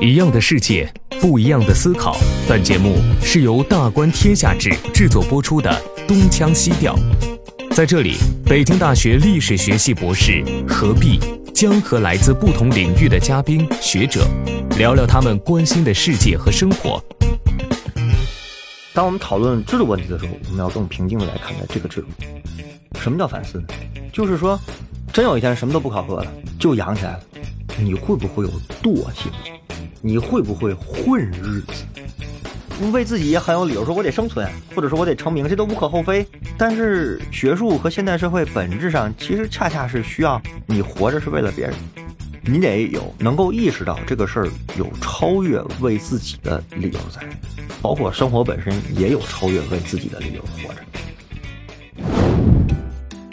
一样的世界，不一样的思考。本节目是由大观天下制制作播出的《东腔西调》。在这里，北京大学历史学系博士何必将和来自不同领域的嘉宾学者聊聊他们关心的世界和生活。当我们讨论制度问题的时候，我们要更平静的来看待这个制度。什么叫反思呢？就是说，真有一天什么都不考核了，就养起来了，你会不会有惰性？你会不会混日子？为自己也很有理由，说我得生存，或者说我得成名，这都无可厚非。但是学术和现代社会本质上其实恰恰是需要你活着是为了别人，你得有能够意识到这个事儿有超越为自己的理由在，包括生活本身也有超越为自己的理由活着。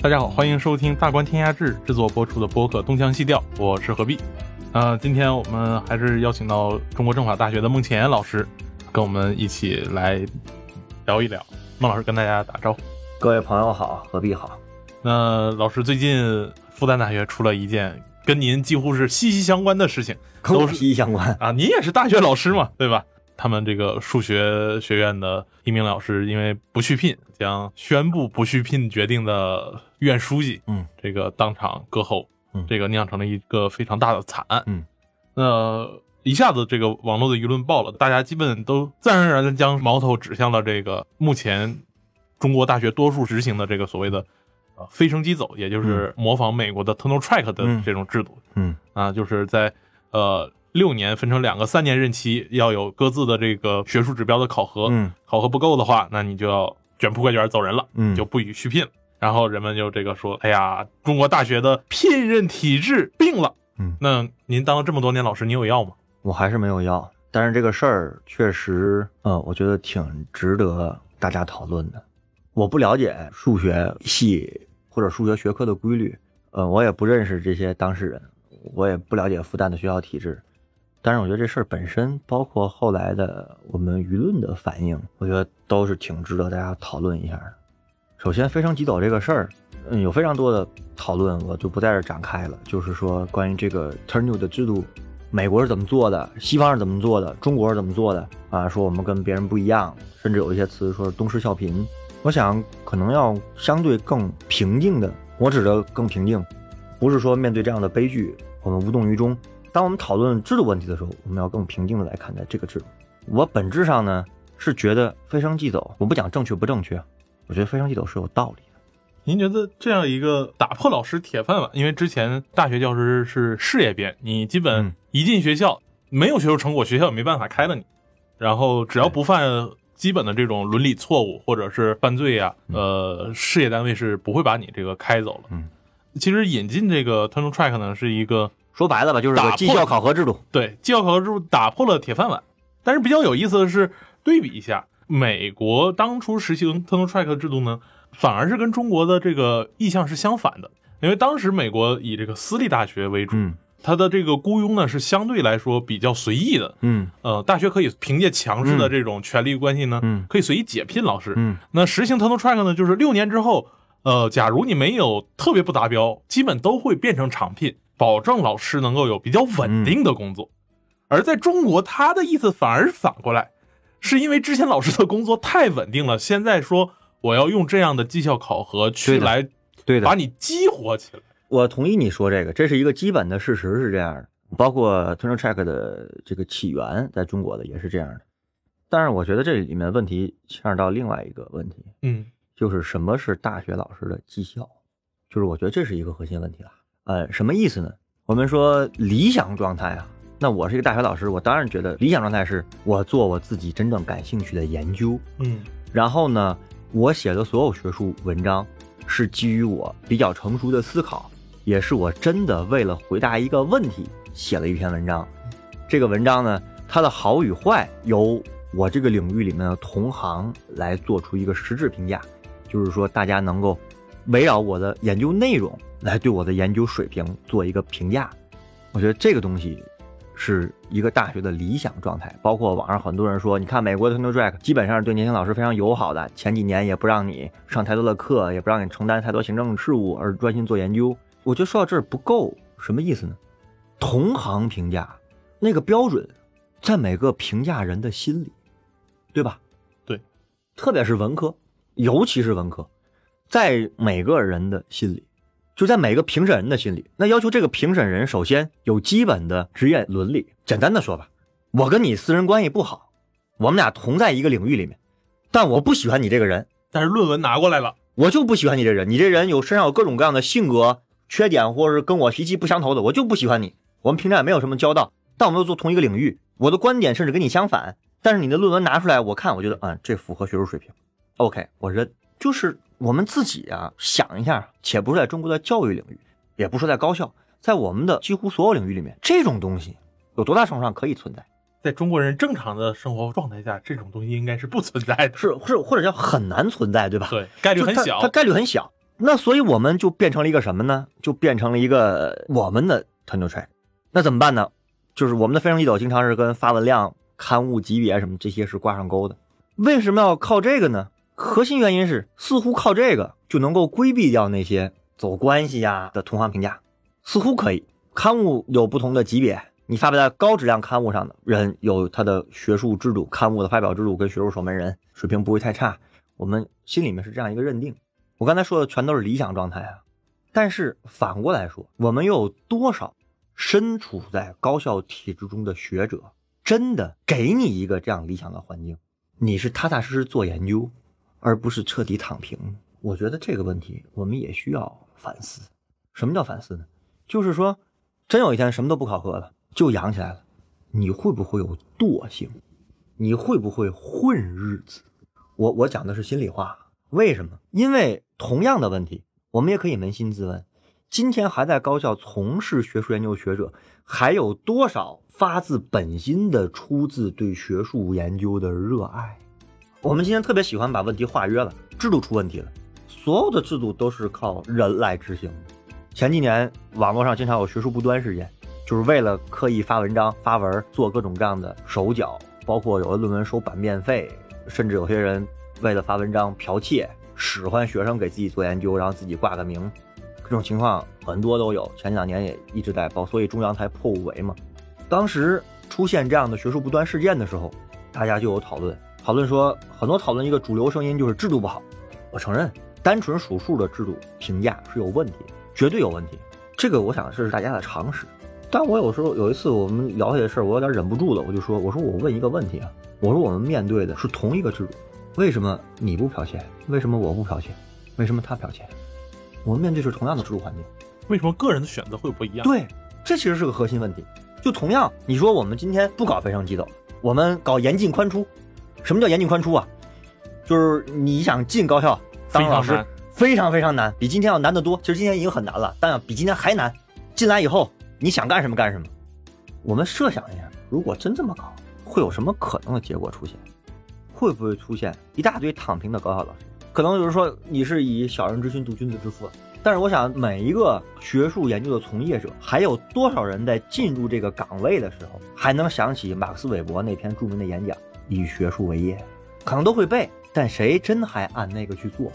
大家好，欢迎收听大观天下志制作播出的播客《东腔西调》，我是何必。呃，今天我们还是邀请到中国政法大学的孟前老师，跟我们一起来聊一聊。孟老师跟大家打招呼。各位朋友好，何必好？那老师最近复旦大学出了一件跟您几乎是息息相关的事情，都是息息相关啊！您也是大学老师嘛，对吧？他们这个数学学院的一名老师因为不续聘，将宣布不续聘决定的院书记，嗯，这个当场割喉。嗯，这个酿成了一个非常大的惨案。嗯，那一下子这个网络的舆论爆了，大家基本都自然而然的将矛头指向了这个目前中国大学多数执行的这个所谓的呃飞升机走，也就是模仿美国的 tenure track 的这种制度。嗯，啊，就是在呃六年分成两个三年任期，要有各自的这个学术指标的考核。嗯，考核不够的话，那你就要卷铺盖卷走人了。嗯，就不予续聘了。然后人们就这个说：“哎呀，中国大学的聘任体制病了。”嗯，那您当了这么多年老师，你有药吗？我还是没有药，但是这个事儿确实，嗯，我觉得挺值得大家讨论的。我不了解数学系或者数学学科的规律，呃，我也不认识这些当事人，我也不了解复旦的学校体制。但是我觉得这事儿本身，包括后来的我们舆论的反应，我觉得都是挺值得大家讨论一下的。首先，飞升即走这个事儿，嗯，有非常多的讨论，我就不在这展开了。就是说，关于这个 tenure 的制度，美国是怎么做的，西方是怎么做的，中国是怎么做的啊？说我们跟别人不一样，甚至有一些词说东施效颦。我想，可能要相对更平静的，我指的更平静，不是说面对这样的悲剧，我们无动于衷。当我们讨论制度问题的时候，我们要更平静的来看待这个制度。我本质上呢是觉得飞升即走，我不讲正确不正确。我觉得飞升即走是有道理的。您觉得这样一个打破老师铁饭碗，因为之前大学教师是事业编，你基本一进学校没有学术成果，学校也没办法开了你。然后只要不犯基本的这种伦理错误或者是犯罪呀，呃，事业单位是不会把你这个开走了。嗯，其实引进这个 tenure track 呢，是一个说白了吧，就是个绩效考核制度。对，绩效考核制度打破了铁饭碗。但是比较有意思的是，对比一下。美国当初实行 tenure track 制度呢，反而是跟中国的这个意向是相反的。因为当时美国以这个私立大学为主，它的这个雇佣呢是相对来说比较随意的。嗯，呃，大学可以凭借强势的这种权力关系呢，可以随意解聘老师。嗯，那实行 tenure track 呢，就是六年之后，呃，假如你没有特别不达标，基本都会变成长聘，保证老师能够有比较稳定的工作。而在中国，他的意思反而是反过来。是因为之前老师的工作太稳定了，现在说我要用这样的绩效考核去来，对的，把你激活起来。我同意你说这个，这是一个基本的事实，是这样的。包括 tenure track 的这个起源，在中国的也是这样的。但是我觉得这里面问题牵扯到另外一个问题，嗯，就是什么是大学老师的绩效？就是我觉得这是一个核心问题了。呃，什么意思呢？我们说理想状态啊。那我是一个大学老师，我当然觉得理想状态是我做我自己真正感兴趣的研究，嗯，然后呢，我写的所有学术文章是基于我比较成熟的思考，也是我真的为了回答一个问题写了一篇文章。这个文章呢，它的好与坏由我这个领域里面的同行来做出一个实质评价，就是说大家能够围绕我的研究内容来对我的研究水平做一个评价。我觉得这个东西。是一个大学的理想状态，包括网上很多人说，你看美国的 tenure track 基本上是对年轻老师非常友好的，前几年也不让你上太多的课，也不让你承担太多行政事务，而专心做研究。我觉得说到这儿不够，什么意思呢？同行评价那个标准在每个评价人的心里，对吧？对，特别是文科，尤其是文科，在每个人的心里，就在每个评审人的心里，那要求这个评审人首先有基本的职业伦理。简单的说吧，我跟你私人关系不好，我们俩同在一个领域里面，但我不喜欢你这个人，但是论文拿过来了，我就不喜欢你这人，你这人有身上有各种各样的性格缺点，或者是跟我脾气不相投的，我就不喜欢你。我们平常也没有什么交道，但我们又做同一个领域，我的观点甚至跟你相反，但是你的论文拿出来，我看我觉得，嗯，这符合学术水平，OK，我认。就是我们自己啊，想一下，且不是在中国的教育领域，也不是在高校，在我们的几乎所有领域里面，这种东西有多大程度上可以存在？在中国人正常的生活状态下，这种东西应该是不存在的，是是或者叫很难存在，对吧？对，概率很小，它概率很小。那所以我们就变成了一个什么呢？就变成了一个我们的 tenure track。那怎么办呢？就是我们的飞升一斗经常是跟发文量、刊物级别什么这些是挂上钩的。为什么要靠这个呢？核心原因是，似乎靠这个就能够规避掉那些走关系呀的同行评价，似乎可以。刊物有不同的级别，你发表在高质量刊物上的人有他的学术制度，刊物的发表制度跟学术守门人水平不会太差。我们心里面是这样一个认定。我刚才说的全都是理想状态啊，但是反过来说，我们又有多少身处在高校体制中的学者，真的给你一个这样理想的环境，你是踏踏实实做研究？而不是彻底躺平，我觉得这个问题我们也需要反思。什么叫反思呢？就是说，真有一天什么都不考核了，就养起来了，你会不会有惰性？你会不会混日子？我我讲的是心里话。为什么？因为同样的问题，我们也可以扪心自问：今天还在高校从事学术研究学者，还有多少发自本心的、出自对学术研究的热爱？我们今天特别喜欢把问题化约了，制度出问题了，所有的制度都是靠人来执行。前几年网络上经常有学术不端事件，就是为了刻意发文章、发文做各种各样的手脚，包括有的论文收版面费，甚至有些人为了发文章剽窃，使唤学生给自己做研究，然后自己挂个名，这种情况很多都有。前两年也一直在报，所以中央才破五维嘛。当时出现这样的学术不端事件的时候，大家就有讨论。讨论说，很多讨论一个主流声音就是制度不好。我承认，单纯数数的制度评价是有问题，绝对有问题。这个我想这是大家的常识。但我有时候有一次我们聊这些事儿，我有点忍不住了，我就说：“我说我问一个问题啊，我说我们面对的是同一个制度，为什么你不剽窃？为什么我不剽窃？为什么他剽窃？我们面对是同样的制度环境，为什么个人的选择会不一样？对，这其实是个核心问题。就同样，你说我们今天不搞非常激斗，我们搞严进宽出。什么叫严进宽出啊？就是你想进高校当老师，非常非常难，比今天要难得多。其实今天已经很难了，但要比今天还难。进来以后，你想干什么干什么。我们设想一下，如果真这么搞，会有什么可能的结果出现？会不会出现一大堆躺平的高校老师？可能有人说，你是以小人之心度君子之腹。但是我想，每一个学术研究的从业者，还有多少人在进入这个岗位的时候，还能想起马克思韦伯那篇著名的演讲？以学术为业，可能都会背，但谁真还按那个去做？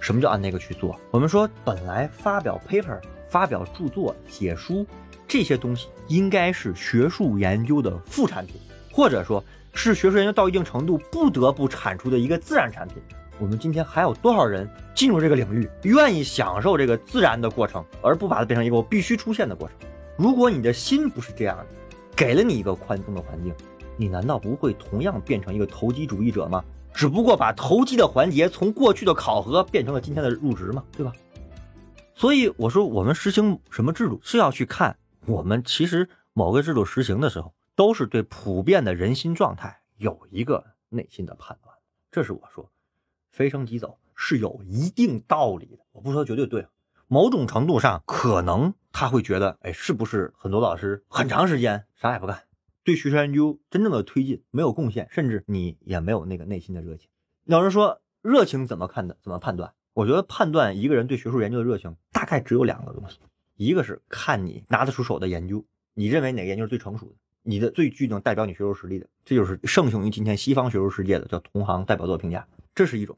什么叫按那个去做？我们说，本来发表 paper、发表著作、写书这些东西，应该是学术研究的副产品，或者说是学术研究到一定程度不得不产出的一个自然产品。我们今天还有多少人进入这个领域，愿意享受这个自然的过程，而不把它变成一个我必须出现的过程？如果你的心不是这样的，给了你一个宽松的环境。你难道不会同样变成一个投机主义者吗？只不过把投机的环节从过去的考核变成了今天的入职嘛，对吧？所以我说，我们实行什么制度是要去看我们其实某个制度实行的时候，都是对普遍的人心状态有一个内心的判断。这是我说，飞升即走是有一定道理的。我不说绝对对，某种程度上可能他会觉得，哎，是不是很多老师很长时间啥也不干？对学术研究真正的推进没有贡献，甚至你也没有那个内心的热情。有人说热情怎么看的？怎么判断？我觉得判断一个人对学术研究的热情，大概只有两个东西：一个是看你拿得出手的研究，你认为哪个研究是最成熟的，你的最具能代表你学术实力的，这就是盛行于今天西方学术世界的叫同行代表作评价，这是一种；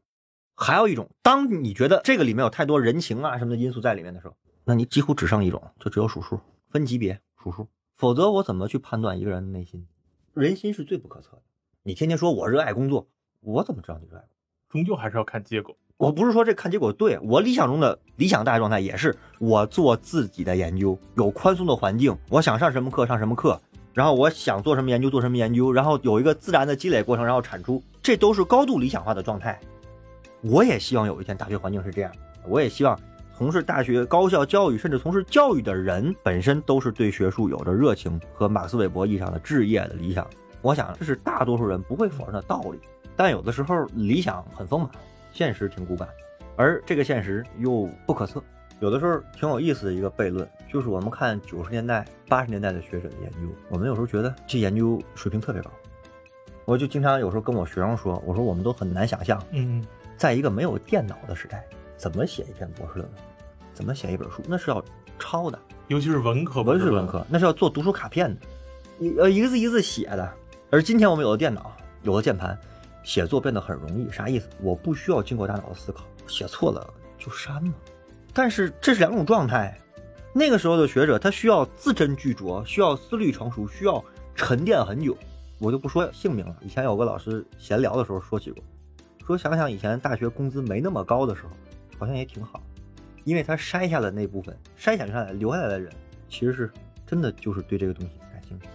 还有一种，当你觉得这个里面有太多人情啊什么的因素在里面的时候，那你几乎只剩一种，就只有数数分级别数数。否则我怎么去判断一个人的内心？人心是最不可测的。你天天说我热爱工作，我怎么知道你热爱？终究还是要看结果。我不是说这看结果对，我理想中的理想大学状态也是我做自己的研究，有宽松的环境，我想上什么课上什么课，然后我想做什么研究做什么研究，然后有一个自然的积累过程，然后产出，这都是高度理想化的状态。我也希望有一天大学环境是这样，我也希望从事大学高校教育甚至从事教育的人本身都是对学术有着热情和马克思韦伯意义上的置业的理想。我想这是大多数人不会否认的道理，但有的时候理想很丰满，现实挺骨感，而这个现实又不可测。有的时候挺有意思的一个悖论，就是我们看九十年代、八十年代的学者的研究，我们有时候觉得这研究水平特别高。我就经常有时候跟我学生说，我说我们都很难想象，嗯，在一个没有电脑的时代，怎么写一篇博士论文，怎么写一本书，那是要抄的，尤其是文科，文是文科，那是要做读书卡片的，一呃一个字一个字写的。而今天我们有了电脑，有了键盘，写作变得很容易。啥意思？我不需要经过大脑的思考，写错了就删嘛。但是这是两种状态。那个时候的学者，他需要字斟句酌，需要思虑成熟，需要沉淀很久。我就不说姓名了。以前有个老师闲聊的时候说起过，说想想以前大学工资没那么高的时候，好像也挺好，因为他筛下的那部分筛选下来留下来的人，其实是真的就是对这个东西感兴趣，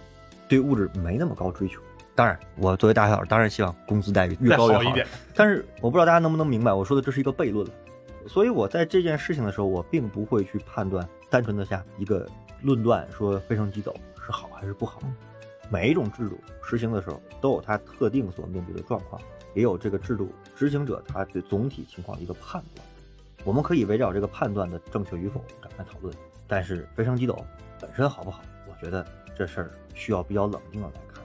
对物质没那么高追求。当然，我作为大学老师，当然希望工资待遇越高越好一点。但是我不知道大家能不能明白，我说的这是一个悖论。所以我在这件事情的时候，我并不会去判断，单纯的下一个论断说非升即走是好还是不好。每一种制度实行的时候，都有它特定所面对的状况，也有这个制度执行者他对总体情况的一个判断。我们可以围绕这个判断的正确与否展开讨论。但是飞升即走本身好不好，我觉得这事儿需要比较冷静的来看。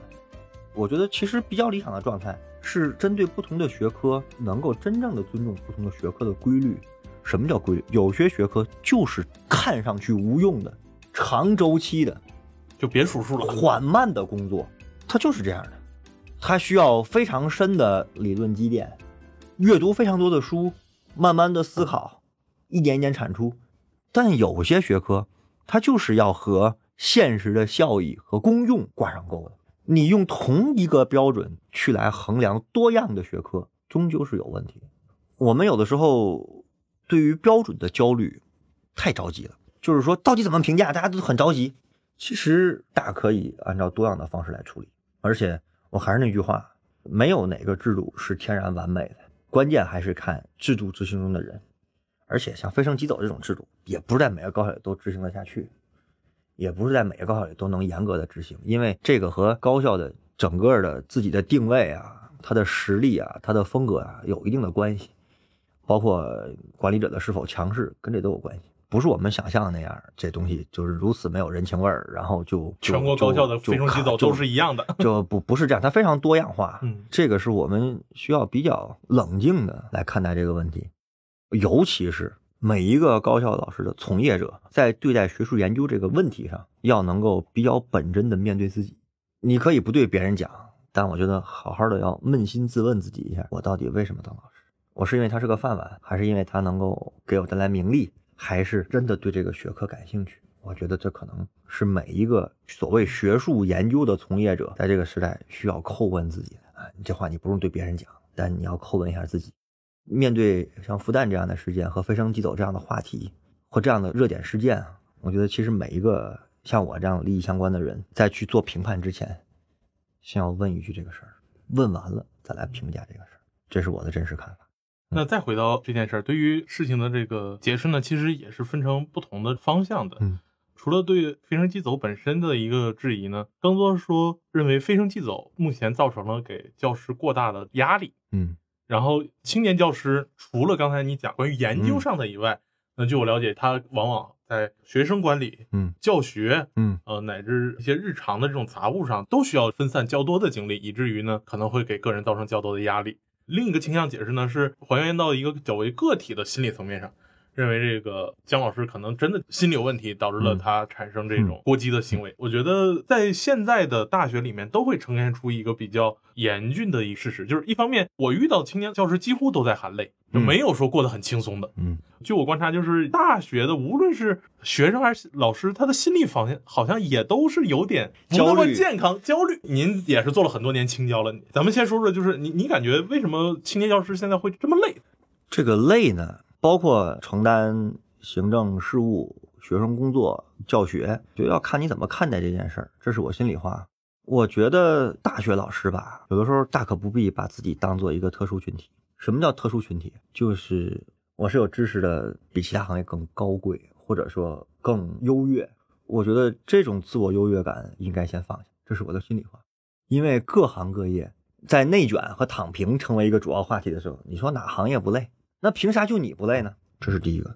我觉得其实比较理想的状态是针对不同的学科，能够真正的尊重不同的学科的规律。什么叫规律？有些学科就是看上去无用的、长周期的，就别数数了。缓慢的工作，它就是这样的，它需要非常深的理论积淀，阅读非常多的书，慢慢的思考，一点一点产出。但有些学科，它就是要和现实的效益和功用挂上钩的。你用同一个标准去来衡量多样的学科，终究是有问题。我们有的时候对于标准的焦虑太着急了，就是说到底怎么评价，大家都很着急。其实大可以按照多样的方式来处理。而且我还是那句话，没有哪个制度是天然完美的，关键还是看制度执行中的人。而且像飞升即走这种制度，也不是在每个高校里都执行得下去。也不是在每个高校里都能严格的执行，因为这个和高校的整个的自己的定位啊、它的实力啊、它的风格啊有一定的关系，包括管理者的是否强势，跟这都有关系。不是我们想象的那样，这东西就是如此没有人情味儿，然后就全国高校的飞升即走都是一样的，就不不是这样，它非常多样化。嗯，这个是我们需要比较冷静的来看待这个问题，尤其是。每一个高校老师的从业者，在对待学术研究这个问题上，要能够比较本真的面对自己。你可以不对别人讲，但我觉得好好的要扪心自问自己一下：我到底为什么当老师？我是因为他是个饭碗，还是因为他能够给我带来名利，还是真的对这个学科感兴趣？我觉得这可能是每一个所谓学术研究的从业者，在这个时代需要叩问自己的。啊，你这话你不用对别人讲，但你要叩问一下自己。面对像复旦这样的事件和飞升即走这样的话题或这样的热点事件啊，我觉得其实每一个像我这样利益相关的人，在去做评判之前，先要问一句这个事儿，问完了再来评价这个事儿，这是我的真实看法。那再回到这件事儿，对于事情的这个解释呢，其实也是分成不同的方向的。嗯，除了对飞升即走本身的一个质疑呢，更多说认为飞升即走目前造成了给教师过大的压力。嗯。然后，青年教师除了刚才你讲关于研究上的以外，那据我了解，他往往在学生管理、嗯，教学、嗯，呃，乃至一些日常的这种杂物上，都需要分散较多的精力，以至于呢，可能会给个人造成较多的压力。另一个倾向解释呢，是还原到一个较为个体的心理层面上，认为这个姜老师可能真的心理有问题，导致了嗯他产生这种过激的行为。我觉得在现在的大学里面，都会呈现出一个比较严峻的一事实，就是一方面我遇到青年教师几乎都在含泪，就嗯没有说过得很轻松的。嗯，据我观察，就是大学的无论是学生还是老师，他的心理方向好像也都是有点不那么健康、焦虑。您也是做了很多年青教了，咱们先说说，就是你你感觉为什么青年教师现在会这么累？这个累呢，包括承担行政事务、学生工作、教学，就要看你怎么看待这件事儿。这是我心里话。我觉得大学老师吧，有的时候大可不必把自己当做一个特殊群体。什么叫特殊群体？就是我是有知识的，比其他行业更高贵，或者说更优越。我觉得这种自我优越感应该先放下，这是我的心里话。因为各行各业在内卷和躺平成为一个主要话题的时候，你说哪行业不累？那凭啥就你不累呢？这是第一个。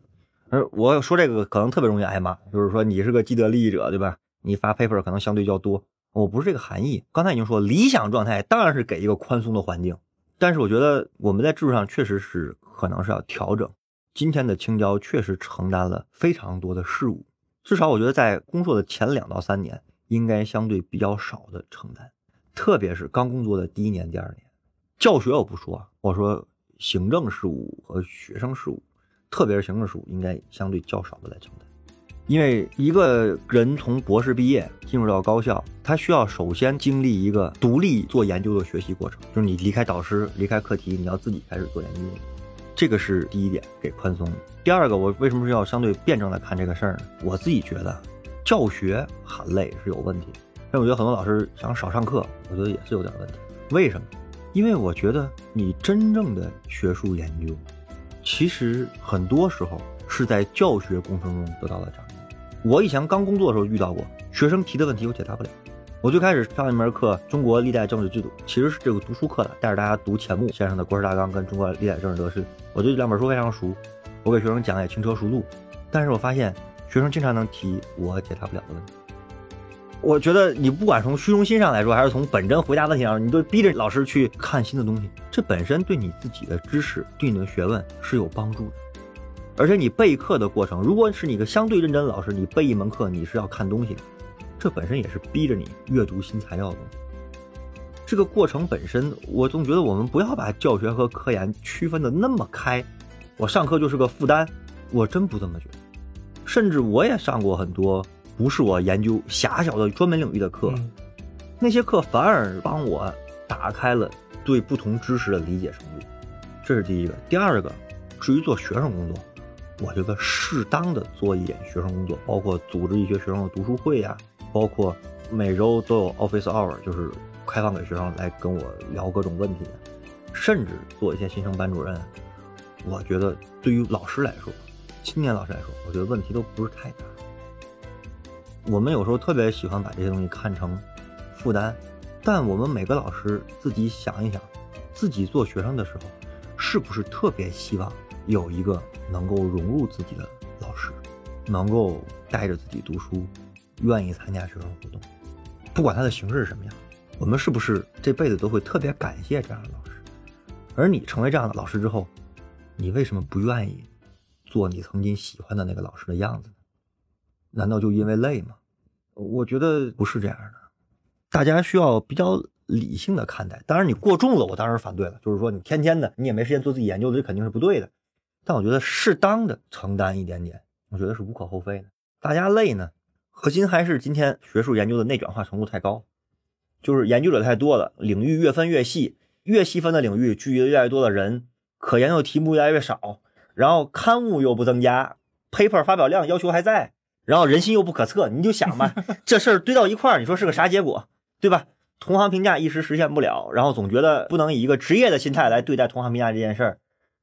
而我说这个可能特别容易挨骂，就是说你是个既得利益者，对吧？你发 paper 可能相对较多。我不是这个含义。刚才已经说，理想状态当然是给一个宽松的环境，但是我觉得我们在制度上确实是可能是要调整。今天的青椒确实承担了非常多的事务，至少我觉得在工作的前两到三年，应该相对比较少的承担，特别是刚工作的第一年、第二年。教学我不说，我说行政事务和学生事务，特别是行政事务，应该相对较少的来承担。因为一个人从博士毕业进入到高校，他需要首先经历一个独立做研究的学习过程，就是你离开导师、离开课题，你要自己开始做研究。这个是第一点，给宽松。第二个，我为什么是要相对辩证来看这个事儿呢？我自己觉得，教学含累是有问题，但我觉得很多老师想少上课，我觉得也是有点问题。为什么？因为我觉得你真正的学术研究，其实很多时候是在教学过程中得到了展现。我以前刚工作的时候遇到过学生提的问题，我解答不了。我最开始上一门课《中国历代政治制度》，其实是这个读书课的，带着大家读钱穆先生的《国史大纲》跟《中国历代政治得失》，我对这两本书非常熟，我给学生讲也轻车熟路。但是我发现学生经常能提我解答不了的问题。我觉得你不管从虚荣心上来说，还是从本真回答问题上，你都逼着老师去看新的东西，这本身对你自己的知识、对你的学问是有帮助的。而且你备课的过程，如果是你个相对认真的老师，你备一门课你是要看东西的，这本身也是逼着你阅读新材料的。这个过程本身，我总觉得我们不要把教学和科研区分的那么开。我上课就是个负担，我真不这么觉得。甚至我也上过很多不是我研究狭小的专门领域的课，嗯那些课反而帮我打开了对不同知识的理解程度，这是第一个。第二个，至于做学生工作，我觉得适当的做一点学生工作，包括组织一些学生的读书会呀、包括每周都有 office hour，就是开放给学生来跟我聊各种问题的，甚至做一些新生班主任。我觉得对于老师来说，青年老师来说，我觉得问题都不是太大。我们有时候特别喜欢把这些东西看成负担，但我们每个老师自己想一想，自己做学生的时候，是不是特别希望有一个能够融入自己的老师，能够带着自己读书，愿意参加学生活动，不管他的形式是什么样，我们是不是这辈子都会特别感谢这样的老师？而你成为这样的老师之后，你为什么不愿意做你曾经喜欢的那个老师的样子？难道就因为累吗？我觉得不是这样的，大家需要比较理性的看待。当然，你过重了，我当然反对了。就是说，你天天的，你也没时间做自己研究的，这肯定是不对的。但我觉得适当的承担一点点，我觉得是无可厚非的。大家累呢，核心还是今天学术研究的内转化程度太高，就是研究者太多了，领域越分越细，越细分的领域聚集了越来越多的人，可研究题目越来越少，然后刊物又不增加，paper 发表量要求还在。然后人心又不可测，你就想吧，这事儿堆到一块儿，你说是个啥结果，对吧？同行评价一时实现不了，然后总觉得不能以一个职业的心态来对待同行评价这件事儿。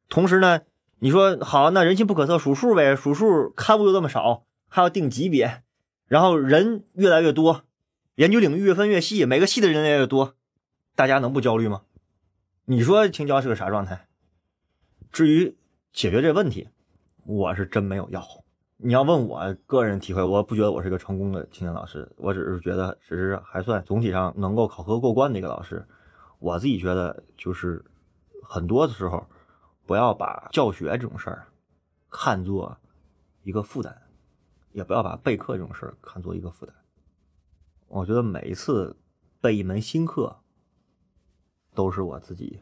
同时呢，你说好，那人心不可测，数数呗，数数刊物又这么少，还要定级别，然后人越来越多，研究领域越分越细，每个系的人越来越多，大家能不焦虑吗？你说青椒是个啥状态？至于解决这问题，我是真没有药。你要问我个人体会，我不觉得我是个成功的青年老师，我只是觉得只是还算总体上能够考核过关的一个老师。我自己觉得就是很多的时候，不要把教学这种事儿看作一个负担，也不要把备课这种事儿看作一个负担。我觉得每一次备一门新课，都是我自己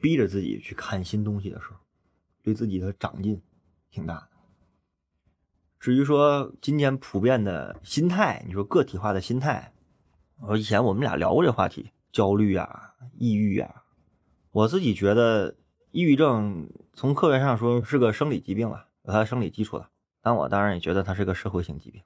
逼着自己去看新东西的时候，对自己的长进挺大的。至于说今天普遍的心态，你说个体化的心态，我以前我们俩聊过这话题，焦虑啊、抑郁啊，我自己觉得抑郁症从科学上说是个生理疾病了，有它的生理基础了，但我当然也觉得它是个社会性疾病。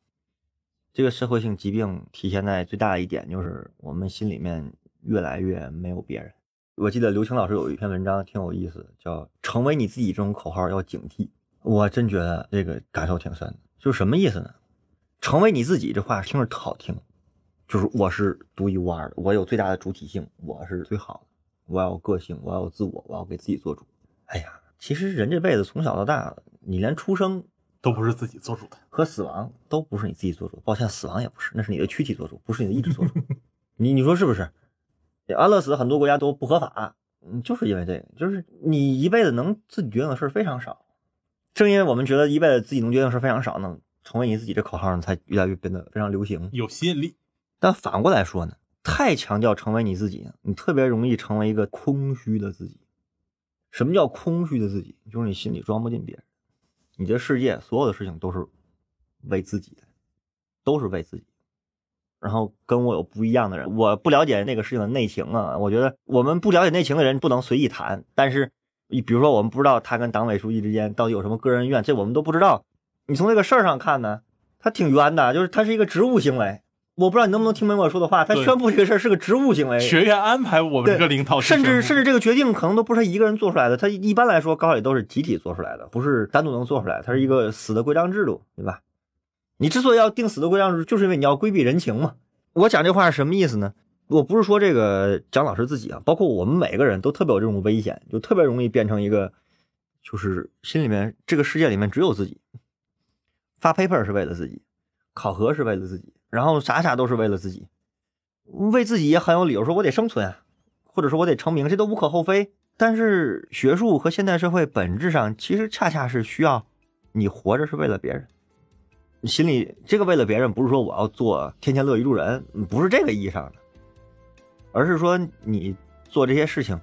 这个社会性疾病体现在最大的一点就是我们心里面越来越没有别人。我记得刘青老师有一篇文章挺有意思，叫“成为你自己”这种口号要警惕。我真觉得这个感受挺深的。就是什么意思呢？成为你自己这话听着特好听，就是我是独一无二的，我有最大的主体性，我是最好的，我要有个性，我要有自我，我要给自己做主。哎呀，其实人这辈子从小到大，你连出生都不是自己做主的，和死亡都不是你自己做主。抱歉，死亡也不是，那是你的躯体做主，不是你的意志做主。你你说是不是？安乐死很多国家都不合法，嗯，就是因为这个，就是你一辈子能自己决定的事非常少。正因为我们觉得一辈子自己能决定的事非常少呢，成为你自己这口号呢才越来越变得非常流行，有吸引力。但反过来说呢，太强调成为你自己，你特别容易成为一个空虚的自己。什么叫空虚的自己？就是你心里装不进别人，你这世界所有的事情都是为自己的，都是为自己。然后跟我有不一样的人，我不了解那个事情的内情啊。我觉得我们不了解内情的人不能随意谈。但是，你比如说我们不知道他跟党委书记之间到底有什么个人恩怨，这我们都不知道。你从这个事儿上看呢，他挺冤的，就是他是一个职务行为。我不知道你能不能听明白我说的话。他宣布这个事儿是个职务行为，学院安排我们这个领导，甚至甚至这个决定可能都不是他一个人做出来的。他一般来说高考都是集体做出来的，不是单独能做出来。它是一个死的规章制度，对吧？你之所以要定死的规章制度，就是因为你要规避人情嘛。我讲这话是什么意思呢？我不是说这个蒋老师自己啊，包括我们每个人都特别有这种危险，就特别容易变成一个，就是心里面这个世界里面只有自己。发 paper 是为了自己，考核是为了自己，然后啥啥都是为了自己，为自己也很有理由，说我得生存啊，或者说我得成名，这都无可厚非。但是学术和现代社会本质上其实恰恰是需要你活着是为了别人。心里这个为了别人，不是说我要做天天乐于助人，不是这个意义上的，而是说你做这些事情，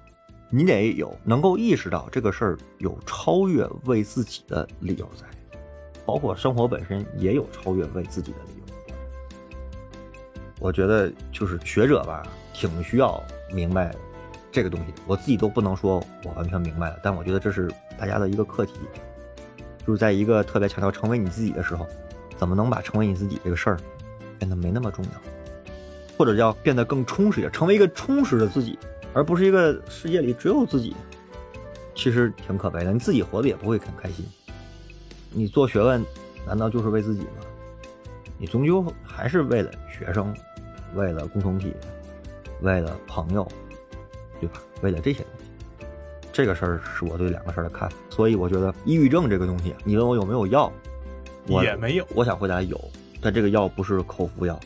你得有能够意识到这个事儿有超越为自己的理由在，包括生活本身也有超越为自己的理由。我觉得就是学者吧，挺需要明白这个东西。我自己都不能说我完全明白了，但我觉得这是大家的一个课题，就是在一个特别强调成为你自己的时候。怎么能把成为你自己这个事儿变得没那么重要，或者叫变得更充实一点，成为一个充实的自己，而不是一个世界里只有自己，其实挺可悲的。你自己活得也不会很开心。你做学问难道就是为自己吗？你终究还是为了学生，为了共同体，为了朋友，对吧？为了这些东西。这个事儿是我对两个事儿的看法。所以我觉得抑郁症这个东西，你问我有没有药？我也没有，我想回答有，但这个药不是口服药。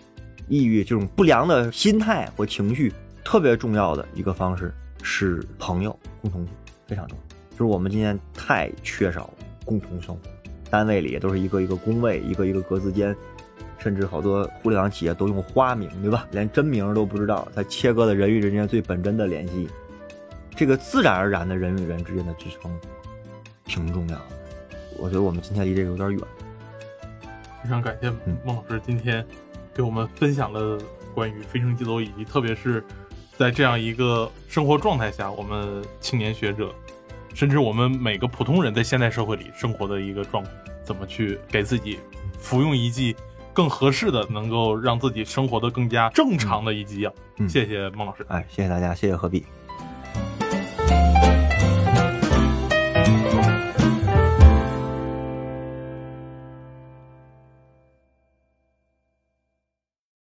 抑郁这种不良的心态或情绪，特别重要的一个方式是朋友共同体，非常重要。就是我们今天太缺少共同生活，单位里也都是一个一个工位，一个一个格子间，甚至好多互联网企业都用花名，对吧？连真名都不知道，它切割了人与人间最本真的联系。这个自然而然的人与人之间的支撑，挺重要的。我觉得我们今天离这个有点远。非常感谢孟老师今天给我们分享了关于飞升机走，以及特别是在这样一个生活状态下，我们青年学者，甚至我们每个普通人在现代社会里生活的一个状况，怎么去给自己服用一剂更合适的，能够让自己生活的更加正常的一剂药。谢谢孟老师，哎，谢谢大家，谢谢何必。